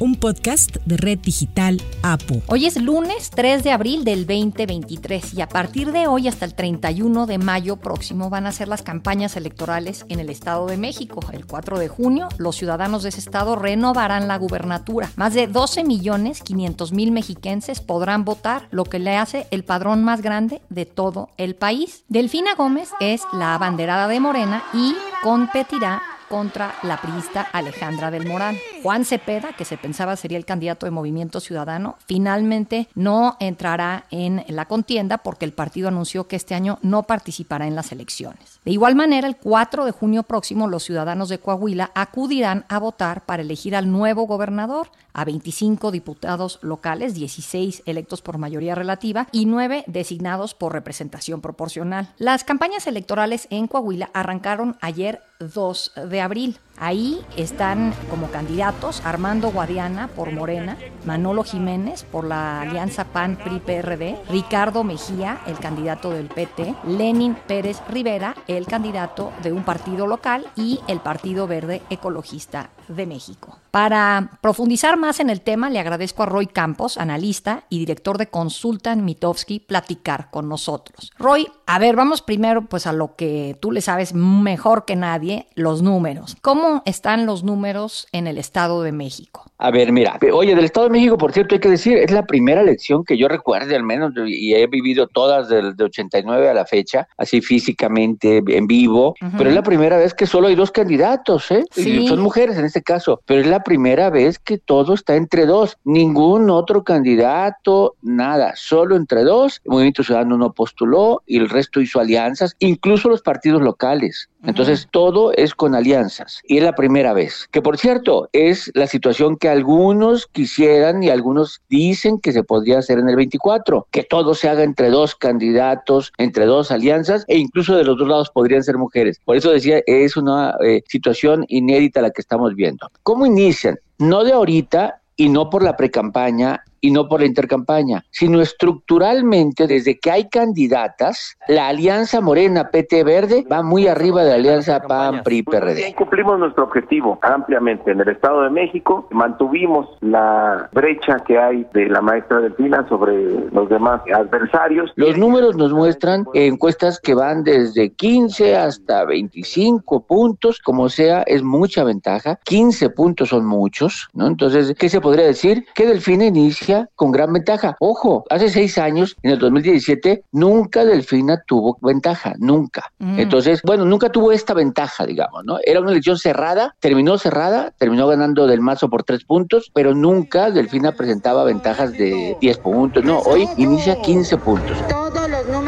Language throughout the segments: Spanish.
un podcast de Red Digital APU. Hoy es lunes 3 de abril del 2023 y a partir de hoy hasta el 31 de mayo próximo van a ser las campañas electorales en el Estado de México. El 4 de junio los ciudadanos de ese estado renovarán la gubernatura. Más de 12 millones 500 mil mexiquenses podrán votar, lo que le hace el padrón más grande de todo el país. Delfina Gómez es la abanderada de Morena y competirá contra la priista Alejandra del Moral. Juan Cepeda, que se pensaba sería el candidato de Movimiento Ciudadano, finalmente no entrará en la contienda porque el partido anunció que este año no participará en las elecciones. De igual manera, el 4 de junio próximo, los ciudadanos de Coahuila acudirán a votar para elegir al nuevo gobernador, a 25 diputados locales, 16 electos por mayoría relativa y 9 designados por representación proporcional. Las campañas electorales en Coahuila arrancaron ayer 2 de abril. Ahí están como candidatos Armando Guadiana por Morena, Manolo Jiménez por la Alianza PAN PRI PRD, Ricardo Mejía, el candidato del PT, Lenin Pérez Rivera, el candidato de un partido local y el Partido Verde Ecologista de México. Para profundizar más en el tema, le agradezco a Roy Campos, analista y director de Consulta en Mitofsky, platicar con nosotros. Roy, a ver, vamos primero pues a lo que tú le sabes mejor que nadie, los números. ¿Cómo están los números en el Estado de México? A ver, mira, oye, del Estado de México, por cierto, hay que decir, es la primera elección que yo recuerde al menos, y he vivido todas del de 89 a la fecha, así físicamente, en vivo, pero es la primera vez que solo hay dos candidatos, ¿eh? Y son mujeres en este caso, pero es la primera vez que todo está entre dos, ningún otro candidato, nada, solo entre dos, el Movimiento Ciudadano no postuló y el resto hizo alianzas, incluso los partidos locales. Entonces, todo es con alianzas. Y es la primera vez. Que por cierto, es la situación que algunos quisieran y algunos dicen que se podría hacer en el 24. Que todo se haga entre dos candidatos, entre dos alianzas, e incluso de los dos lados podrían ser mujeres. Por eso decía, es una eh, situación inédita la que estamos viendo. ¿Cómo inician? No de ahorita y no por la precampaña y no por la intercampaña, sino estructuralmente desde que hay candidatas, la Alianza Morena PT Verde va muy arriba de la Alianza PAN PRI PRD. Cumplimos nuestro objetivo ampliamente en el Estado de México, mantuvimos la brecha que hay de la maestra Delfina sobre los demás adversarios. Los números nos muestran encuestas que van desde 15 hasta 25 puntos, como sea, es mucha ventaja. 15 puntos son muchos, ¿no? Entonces, ¿qué se podría decir? Que Delfina inicia con gran ventaja. Ojo, hace seis años, en el 2017, nunca Delfina tuvo ventaja, nunca. Mm. Entonces, bueno, nunca tuvo esta ventaja, digamos, ¿no? Era una elección cerrada, terminó cerrada, terminó ganando del mazo por tres puntos, pero nunca Delfina presentaba ventajas de 10 puntos. No, hoy inicia 15 puntos. Todos los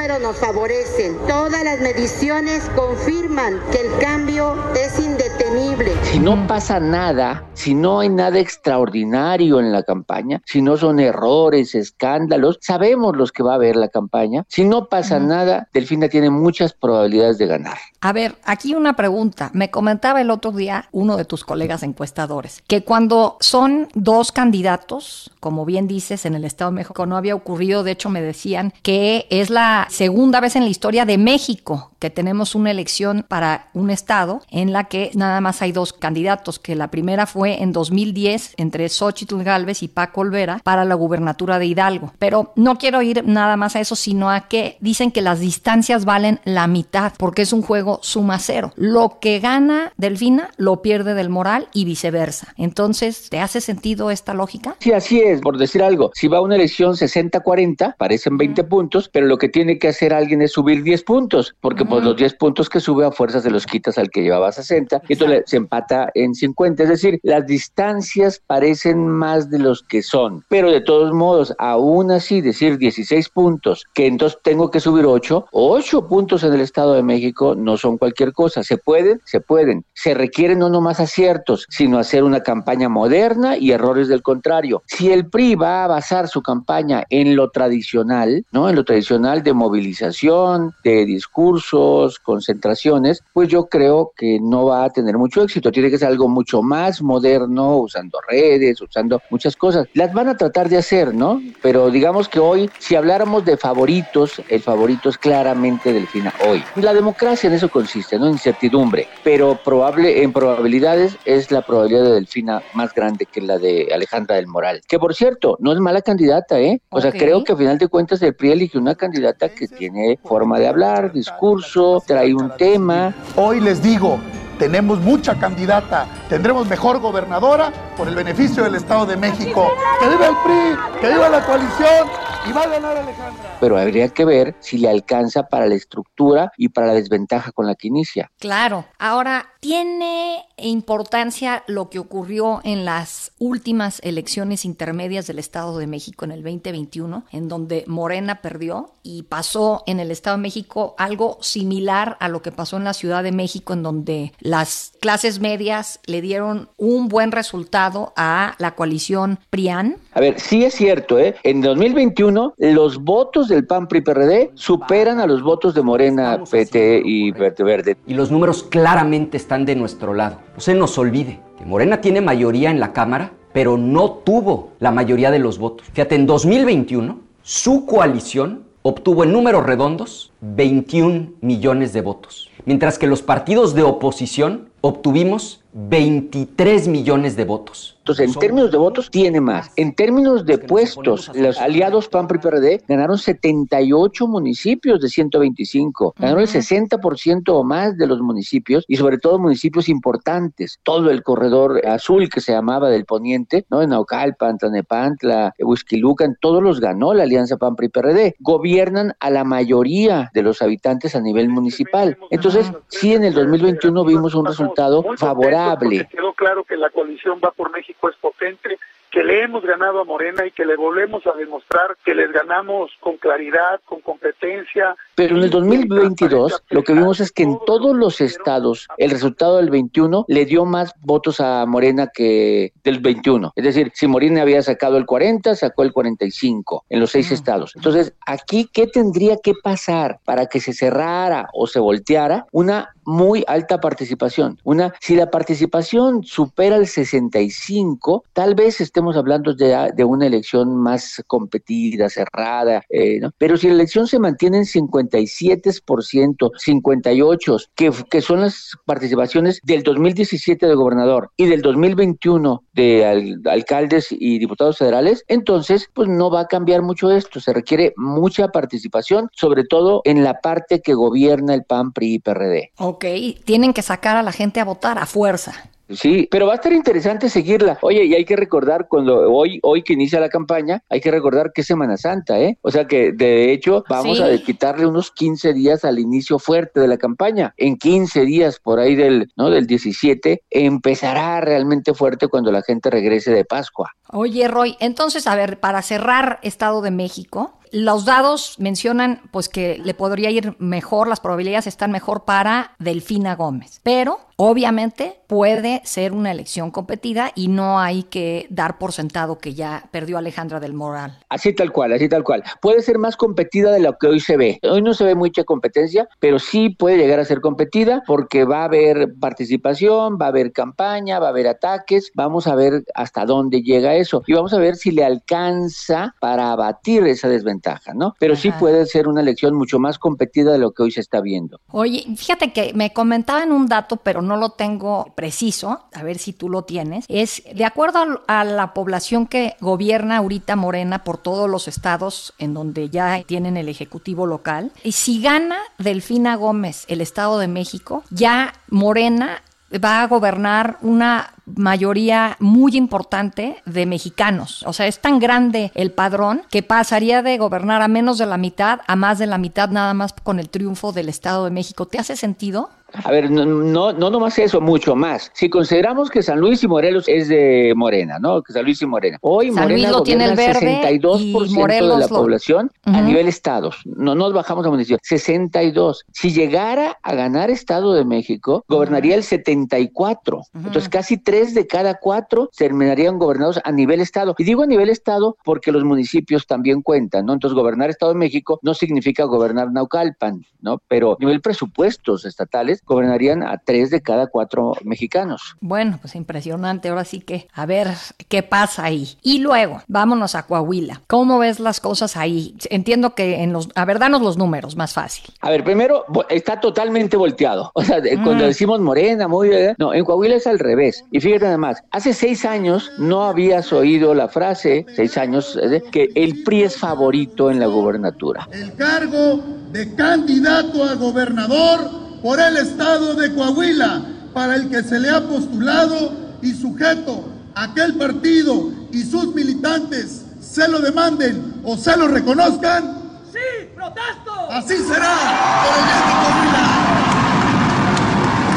números nos favorecen, todas las mediciones confirman que el cambio es indetenible. Si no pasa nada, si no hay nada extraordinario en la campaña, si no son errores, escándalos, sabemos los que va a haber la campaña. Si no pasa nada, Delfina tiene muchas probabilidades de ganar. A ver, aquí una pregunta. Me comentaba el otro día uno de tus colegas encuestadores que cuando son dos candidatos, como bien dices, en el Estado de México no había ocurrido, de hecho me decían que es la segunda vez en la historia de México que tenemos una elección para un estado en la que nada más hay dos candidatos, que la primera fue en 2010 entre Xochitl Galvez y Paco Olvera para la gubernatura de Hidalgo. Pero no quiero ir nada más a eso, sino a que dicen que las distancias valen la mitad, porque es un juego suma cero. Lo que gana Delfina lo pierde del moral y viceversa. Entonces, ¿te hace sentido esta lógica? Sí, así es, por decir algo. Si va a una elección 60-40, parecen 20 puntos, pero lo que tiene que hacer alguien es subir 10 puntos, porque pues los 10 puntos que sube a fuerzas se los quitas al que llevaba 60 y entonces se empata en 50. Es decir, las distancias parecen más de los que son, pero de todos modos, aún así decir 16 puntos, que entonces tengo que subir 8, 8 puntos en el Estado de México no son cualquier cosa. ¿Se pueden? Se pueden. Se requieren no nomás aciertos, sino hacer una campaña moderna y errores del contrario. Si el PRI va a basar su campaña en lo tradicional, ¿no? En lo tradicional de movilizar movilización, de discursos, concentraciones, pues yo creo que no va a tener mucho éxito. Tiene que ser algo mucho más moderno, usando redes, usando muchas cosas. Las van a tratar de hacer, ¿no? Pero digamos que hoy, si habláramos de favoritos, el favorito es claramente Delfina hoy. La democracia en eso consiste, ¿no? En incertidumbre, pero probable, en probabilidades es la probabilidad de Delfina más grande que la de Alejandra del Moral. Que por cierto, no es mala candidata, ¿eh? O sea, creo que a final de cuentas el PRI eligió una candidata que tiene forma de hablar, discurso, trae un tema. Hoy les digo, tenemos mucha candidata, tendremos mejor gobernadora por el beneficio del Estado de México. ¡Que viva el PRI! ¡Que viva la coalición! Y va a ganar Alejandra. Pero habría que ver si le alcanza para la estructura y para la desventaja con la que inicia. Claro. Ahora, ¿tiene importancia lo que ocurrió en las últimas elecciones intermedias del Estado de México en el 2021, en donde Morena perdió y pasó en el Estado de México algo similar a lo que pasó en la Ciudad de México, en donde las clases medias le dieron un buen resultado a la coalición PRIAN? A ver, sí es cierto, ¿eh? En 2021 los votos del PAN PRI PRD superan a los votos de Morena, PT y Verde Verde. Y los números claramente están de nuestro lado. No se nos olvide que Morena tiene mayoría en la Cámara, pero no tuvo la mayoría de los votos. Fíjate, en 2021 su coalición obtuvo en números redondos 21 millones de votos, mientras que los partidos de oposición obtuvimos 23 millones de votos. Entonces, en términos de votos, tiene más. En términos de puestos, los aliados PAN y PRD ganaron 78 municipios de 125. Ganaron el 60% o más de los municipios y sobre todo municipios importantes. Todo el corredor azul que se llamaba del poniente, ¿no? En Naucalpan, Tlanepantla, Huizquilucan, todos los ganó la alianza PAN y PRD. Gobiernan a la mayoría de los habitantes a nivel municipal. Entonces, sí, en el 2021 vimos un resultado favorable. Quedó claro que la coalición va por México es potente, que le hemos ganado a Morena y que le volvemos a demostrar que les ganamos con claridad, con competencia. Pero en el 2022 lo que vimos es que en todos los estados el resultado del 21 le dio más votos a Morena que del 21. Es decir, si Morena había sacado el 40, sacó el 45 en los seis estados. Entonces, aquí, ¿qué tendría que pasar para que se cerrara o se volteara? Una muy alta participación. Una, si la participación supera el 65, tal vez estemos hablando de, de una elección más competida, cerrada, eh, ¿no? pero si la elección se mantiene en 57%, 58%, que, que son las participaciones del 2017 de gobernador y del 2021 de alcaldes y diputados federales, entonces pues no va a cambiar mucho esto, se requiere mucha participación, sobre todo en la parte que gobierna el PAN, PRI y PRD. Ok, tienen que sacar a la gente a votar a fuerza. Sí, pero va a estar interesante seguirla. Oye, y hay que recordar cuando hoy, hoy que inicia la campaña, hay que recordar que es Semana Santa, ¿eh? O sea que de hecho vamos a quitarle unos 15 días al inicio fuerte de la campaña. En 15 días por ahí del, ¿no? Del 17 empezará realmente fuerte cuando la gente regrese de Pascua. Oye, Roy, entonces, a ver, para cerrar Estado de México, los dados mencionan pues que le podría ir mejor, las probabilidades están mejor para Delfina Gómez, pero obviamente puede ser una elección competida y no hay que dar por sentado que ya perdió Alejandra del Moral. Así tal cual, así tal cual. Puede ser más competida de lo que hoy se ve. Hoy no se ve mucha competencia, pero sí puede llegar a ser competida porque va a haber participación, va a haber campaña, va a haber ataques, vamos a ver hasta dónde llega eso y vamos a ver si le alcanza para abatir esa desventaja, ¿no? Pero sí puede ser una elección mucho más competida de lo que hoy se está viendo. Oye, fíjate que me comentaban un dato, pero no lo tengo preciso, a ver si tú lo tienes, es de acuerdo a la población que gobierna ahorita Morena por todos los estados en donde ya tienen el ejecutivo local, y si gana Delfina Gómez el Estado de México, ya Morena va a gobernar una mayoría muy importante de mexicanos. O sea, es tan grande el padrón que pasaría de gobernar a menos de la mitad a más de la mitad nada más con el triunfo del Estado de México. ¿Te hace sentido? A ver, no, no, no nomás eso, mucho más. Si consideramos que San Luis y Morelos es de Morena, ¿no? Que San Luis y Morena. Hoy San Morena Luis lo tiene el verde 62% y Morelos de la lo- población a nivel estados. No nos bajamos a municipio. 62. Si llegara a ganar Estado de México, gobernaría el 74. Entonces, casi tres de cada cuatro terminarían gobernados a nivel estado. Y digo a nivel estado porque los municipios también cuentan, ¿no? Entonces, gobernar Estado de México no significa gobernar Naucalpan, ¿no? Pero a nivel presupuestos estatales, gobernarían a tres de cada cuatro mexicanos. Bueno, pues impresionante. Ahora sí que a ver qué pasa ahí. Y luego, vámonos a Coahuila. ¿Cómo ves las cosas ahí? Entiendo que en los... A ver, danos los números, más fácil. A ver, primero, está totalmente volteado. O sea, de- Mm. cuando decimos morena, muy bien, no, en Coahuila es al revés. Y fíjate nada más, hace seis años no habías oído la frase, seis años, eh, que el PRI es favorito en la gubernatura. el cargo de candidato a gobernador por el estado de Coahuila, para el que se le ha postulado y sujeto a que el partido y sus militantes se lo demanden o se lo reconozcan. ¡Sí, protesto! Así será por el bien de Coahuila.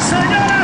Señores,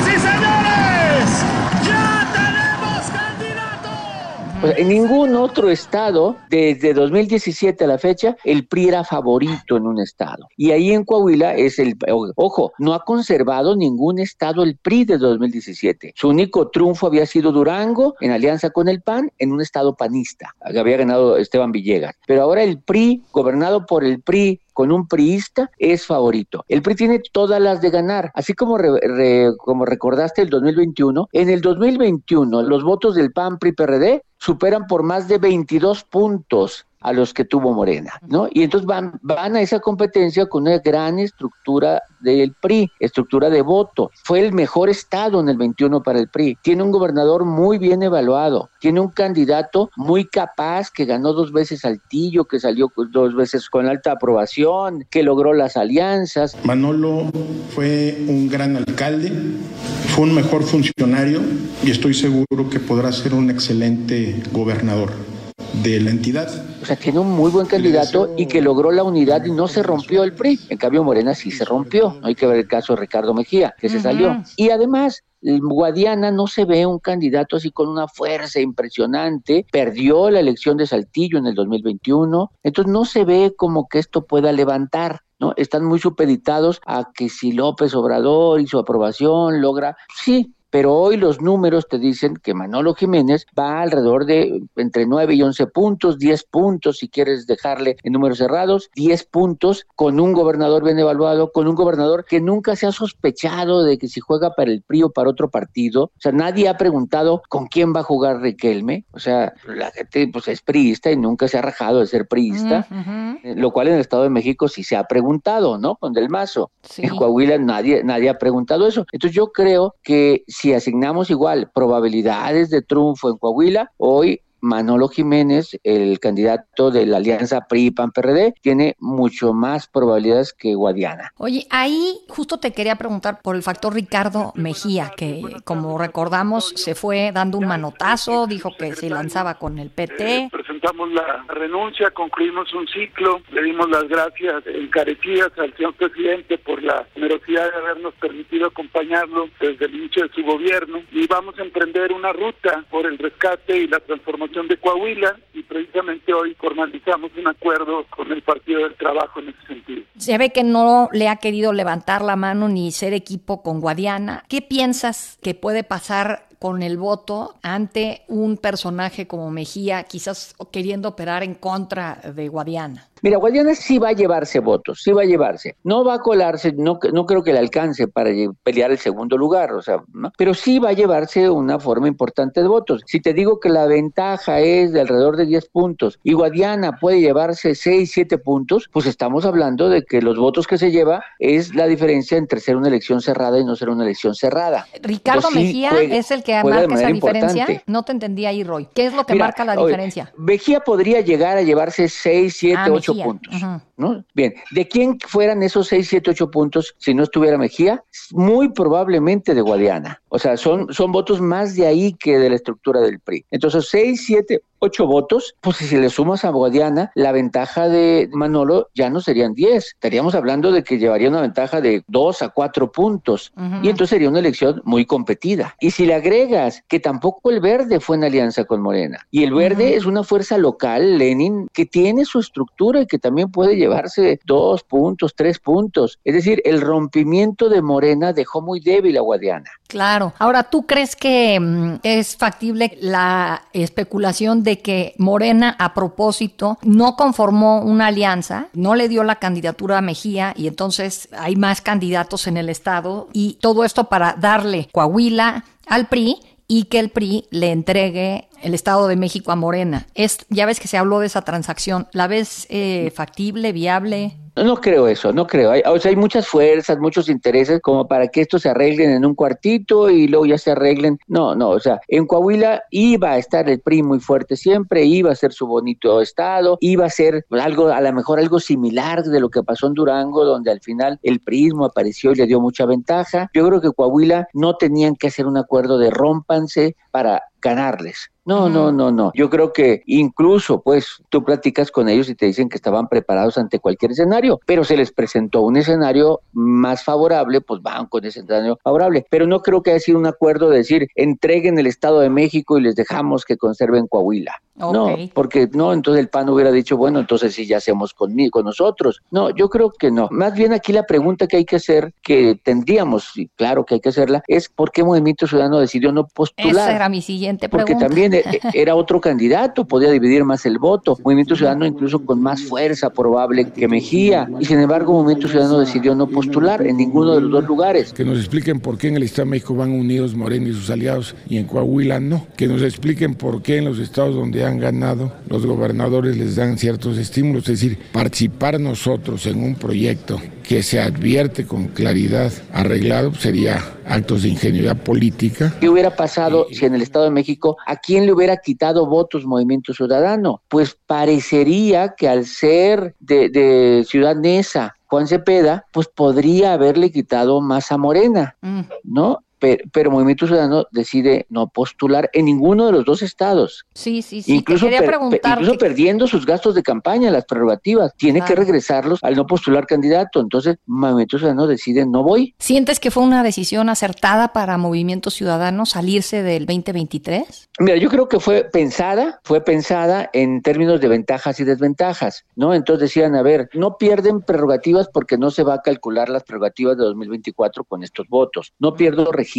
En ningún otro estado, desde 2017 a la fecha, el PRI era favorito en un estado. Y ahí en Coahuila es el, ojo, no ha conservado ningún estado el PRI de 2017. Su único triunfo había sido Durango, en alianza con el PAN, en un estado panista. Había ganado Esteban Villegas. Pero ahora el PRI, gobernado por el PRI, con un priista es favorito. El PRI tiene todas las de ganar, así como, re- re- como recordaste el 2021. En el 2021 los votos del PAN, PRI, PRD superan por más de 22 puntos a los que tuvo Morena, ¿no? Y entonces van, van a esa competencia con una gran estructura del PRI, estructura de voto. Fue el mejor estado en el 21 para el PRI. Tiene un gobernador muy bien evaluado, tiene un candidato muy capaz que ganó dos veces Saltillo, que salió dos veces con alta aprobación, que logró las alianzas. Manolo fue un gran alcalde, fue un mejor funcionario y estoy seguro que podrá ser un excelente gobernador de la entidad. O sea, tiene un muy buen candidato y que logró la unidad y no se rompió el PRI. En cambio, Morena sí se rompió. No hay que ver el caso de Ricardo Mejía, que se salió. Y además, Guadiana no se ve un candidato así con una fuerza impresionante. Perdió la elección de Saltillo en el 2021. Entonces, no se ve como que esto pueda levantar. ¿No? Están muy supeditados a que si López Obrador y su aprobación logra, sí, pero hoy los números te dicen que Manolo Jiménez va alrededor de entre 9 y 11 puntos, 10 puntos si quieres dejarle en números cerrados, 10 puntos con un gobernador bien evaluado, con un gobernador que nunca se ha sospechado de que si juega para el PRI o para otro partido, o sea, nadie ha preguntado con quién va a jugar Riquelme, o sea, la gente pues es priista y nunca se ha rajado de ser priista, eh, lo cual en el Estado de México sí se ha preguntado, ¿no? Con Del Mazo. Sí. En Coahuila nadie, nadie ha preguntado eso. Entonces yo creo que si asignamos igual probabilidades de triunfo en Coahuila, hoy Manolo Jiménez, el candidato de la alianza PRI-PAN-PRD, tiene mucho más probabilidades que Guadiana. Oye, ahí justo te quería preguntar por el factor Ricardo Mejía, que como recordamos se fue dando un manotazo, dijo que se lanzaba con el PT. Presentamos la renuncia, concluimos un ciclo, le dimos las gracias encarecidas al señor presidente por la generosidad de habernos permitido acompañarlo desde el inicio de su gobierno y vamos a emprender una ruta por el rescate y la transformación de Coahuila y precisamente hoy formalizamos un acuerdo con el Partido del Trabajo en ese sentido. Se ve que no le ha querido levantar la mano ni ser equipo con Guadiana. ¿Qué piensas que puede pasar con el voto ante un personaje como Mejía, quizás queriendo operar en contra de Guadiana? Mira, Guadiana sí va a llevarse votos, sí va a llevarse. No va a colarse, no, no creo que le alcance para pelear el segundo lugar, o sea, ¿no? pero sí va a llevarse una forma importante de votos. Si te digo que la ventaja es de alrededor de 10 puntos y Guadiana puede llevarse 6, 7 puntos, pues estamos hablando de que los votos que se lleva es la diferencia entre ser una elección cerrada y no ser una elección cerrada. Ricardo Entonces, sí Mejía juega- es el que marca esa diferencia. importante. No te entendí ahí, Roy. ¿Qué es lo que Mira, marca la oye, diferencia? Mejía podría llegar a llevarse 6, 7, Ah, 8 Mejía. Puntos. ¿No? Bien, ¿de quién fueran esos 6, 7, 8 puntos si no estuviera Mejía? Muy probablemente de Guadiana. O sea, son, son votos más de ahí que de la estructura del PRI. Entonces, 6, 7, ocho votos, pues si le sumas a Guadiana, la ventaja de Manolo ya no serían 10. Estaríamos hablando de que llevaría una ventaja de 2 a 4 puntos. Y entonces sería una elección muy competida. Y si le agregas que tampoco el verde fue en alianza con Morena, y el verde es una fuerza local, Lenin, que tiene su estructura y que también puede llevarse dos puntos, tres puntos. Es decir, el rompimiento de Morena dejó muy débil a Guadiana. Claro. Ahora, ¿tú crees que mm, es factible la especulación de que Morena, a propósito, no conformó una alianza, no le dio la candidatura a Mejía y entonces hay más candidatos en el Estado y todo esto para darle Coahuila al PRI y que el PRI le entregue el Estado de México a Morena. Es, ya ves que se habló de esa transacción. ¿La ves eh, factible, viable? No creo eso, no creo. Hay, o sea, hay muchas fuerzas, muchos intereses como para que esto se arreglen en un cuartito y luego ya se arreglen. No, no, o sea, en Coahuila iba a estar el PRI muy fuerte siempre, iba a ser su bonito estado, iba a ser algo, a lo mejor algo similar de lo que pasó en Durango, donde al final el PRIismo apareció y le dio mucha ventaja. Yo creo que Coahuila no tenían que hacer un acuerdo de rompanse para ganarles. No, no, no, no. Yo creo que incluso, pues, tú platicas con ellos y te dicen que estaban preparados ante cualquier escenario, pero se les presentó un escenario más favorable, pues van con ese escenario favorable. Pero no creo que haya sido un acuerdo de decir, entreguen el Estado de México y les dejamos que conserven Coahuila. No, porque no, entonces el PAN hubiera dicho, bueno, entonces sí ya hacemos conmigo, con nosotros. No, yo creo que no. Más bien aquí la pregunta que hay que hacer, que tendríamos, y claro que hay que hacerla, es por qué Movimiento Ciudadano decidió no postular. Esa era mi siguiente pregunta. Porque también e, e, era otro candidato, podía dividir más el voto. Movimiento Ciudadano incluso con más fuerza probable que Mejía. Y sin embargo, Movimiento Ciudadano decidió no postular en ninguno de los dos lugares. Que nos expliquen por qué en el Estado de México van unidos Moreno y sus aliados y en Coahuila no. Que nos expliquen por qué en los estados donde han ganado, los gobernadores les dan ciertos estímulos, es decir, participar nosotros en un proyecto que se advierte con claridad arreglado sería actos de ingeniería política. ¿Qué hubiera pasado si en el Estado de México a quién le hubiera quitado votos Movimiento Ciudadano? Pues parecería que al ser de, de Ciudad Neza, Juan Cepeda, pues podría haberle quitado más a Morena, mm. ¿no? Pero, Movimiento Ciudadano decide no postular en ninguno de los dos estados. Sí, sí, sí. Incluso, incluso perdiendo sus gastos de campaña, las prerrogativas. Tiene que regresarlos al no postular candidato. Entonces, Movimiento Ciudadano decide no voy. ¿Sientes que fue una decisión acertada para Movimiento Ciudadano salirse del 2023? Mira, yo creo que fue pensada, fue pensada en términos de ventajas y desventajas, ¿no? Entonces decían, a ver, no pierden prerrogativas porque no se va a calcular las prerrogativas de 2024 con estos votos. No pierdo registro,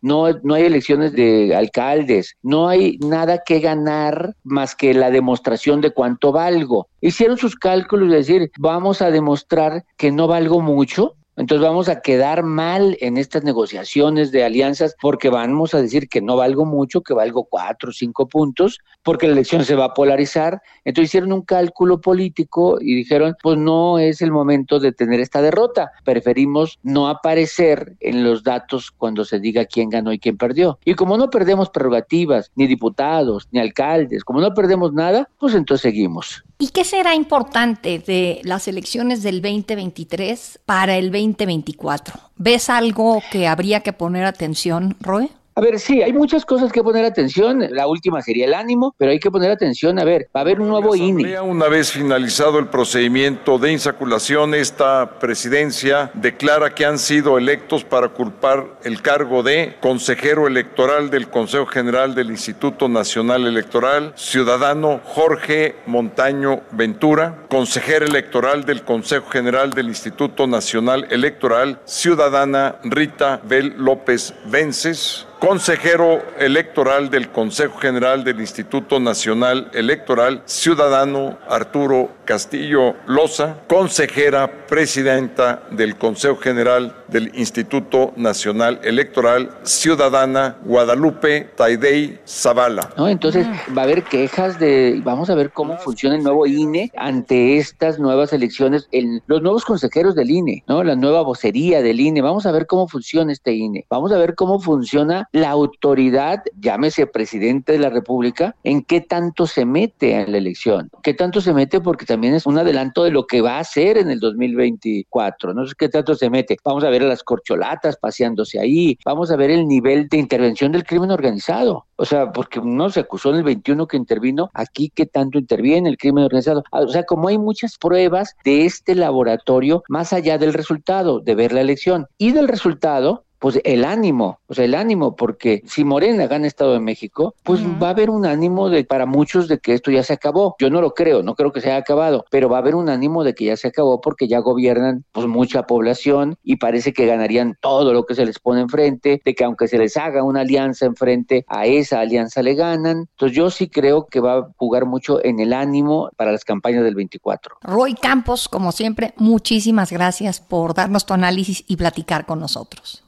no, no hay elecciones de alcaldes, no hay nada que ganar más que la demostración de cuánto valgo. Hicieron sus cálculos de decir, vamos a demostrar que no valgo mucho, entonces vamos a quedar mal en estas negociaciones de alianzas porque vamos a decir que no valgo mucho, que valgo cuatro o cinco puntos, porque la elección se va a polarizar. Entonces hicieron un cálculo político y dijeron, pues no es el momento de tener esta derrota. Preferimos no aparecer en los datos cuando se diga quién ganó y quién perdió. Y como no perdemos prerrogativas, ni diputados, ni alcaldes, como no perdemos nada, pues entonces seguimos. ¿Y qué será importante de las elecciones del 2023 para el 2024? ¿Ves algo que habría que poner atención, Roe? A ver, sí, hay muchas cosas que poner atención. La última sería el ánimo, pero hay que poner atención. A ver, va a haber un nuevo INE. Una vez finalizado el procedimiento de insaculación, esta presidencia declara que han sido electos para culpar el cargo de consejero electoral del Consejo General del Instituto Nacional Electoral, ciudadano Jorge Montaño Ventura, consejera electoral del Consejo General del Instituto Nacional Electoral, ciudadana Rita Bel López Vences, consejero electoral del Consejo General del Instituto Nacional Electoral, ciudadano Arturo Castillo Loza, consejera presidenta del Consejo General del Instituto Nacional Electoral, ciudadana Guadalupe Taidei Zavala. ¿No? Entonces va a haber quejas de, vamos a ver cómo funciona el nuevo INE ante estas nuevas elecciones, el, los nuevos consejeros del INE, ¿no? La nueva vocería del INE, vamos a ver cómo funciona este INE, vamos a ver cómo funciona la autoridad, llámese presidente de la República, en qué tanto se mete en la elección, qué tanto se mete porque también es un adelanto de lo que va a hacer en el 2024, no sé qué tanto se mete, vamos a ver las corcholatas paseándose ahí, vamos a ver el nivel de intervención del crimen organizado, o sea, porque no se acusó en el 21 que intervino, aquí qué tanto interviene el crimen organizado, ah, o sea, como hay muchas pruebas de este laboratorio más allá del resultado, de ver la elección y del resultado, pues el ánimo, o sea, el ánimo, porque si Morena gana Estado de México, pues va a haber un ánimo de para muchos de que esto ya se acabó. Yo no lo creo, no creo que se haya acabado, pero va a haber un ánimo de que ya se acabó porque ya gobiernan pues mucha población y parece que ganarían todo lo que se les pone enfrente, de que aunque se les haga una alianza enfrente, a esa alianza le ganan. Entonces yo sí creo que va a jugar mucho en el ánimo para las campañas del 24. Roy Campos, como siempre, muchísimas gracias por darnos tu análisis y platicar con nosotros.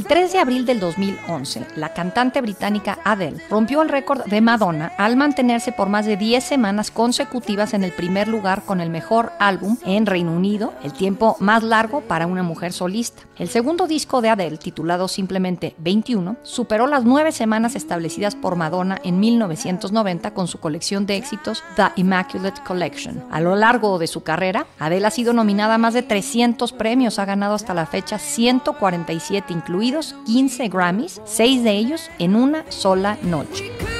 El 3 de abril del 2011, la cantante británica Adele rompió el récord de Madonna al mantenerse por más de 10 semanas consecutivas en el primer lugar con el mejor álbum en Reino Unido, el tiempo más largo para una mujer solista. El segundo disco de Adele, titulado simplemente 21, superó las nueve semanas establecidas por Madonna en 1990 con su colección de éxitos The Immaculate Collection. A lo largo de su carrera, Adele ha sido nominada a más de 300 premios, ha ganado hasta la fecha 147 incluidos 15 Grammys, 6 de ellos en una sola noche.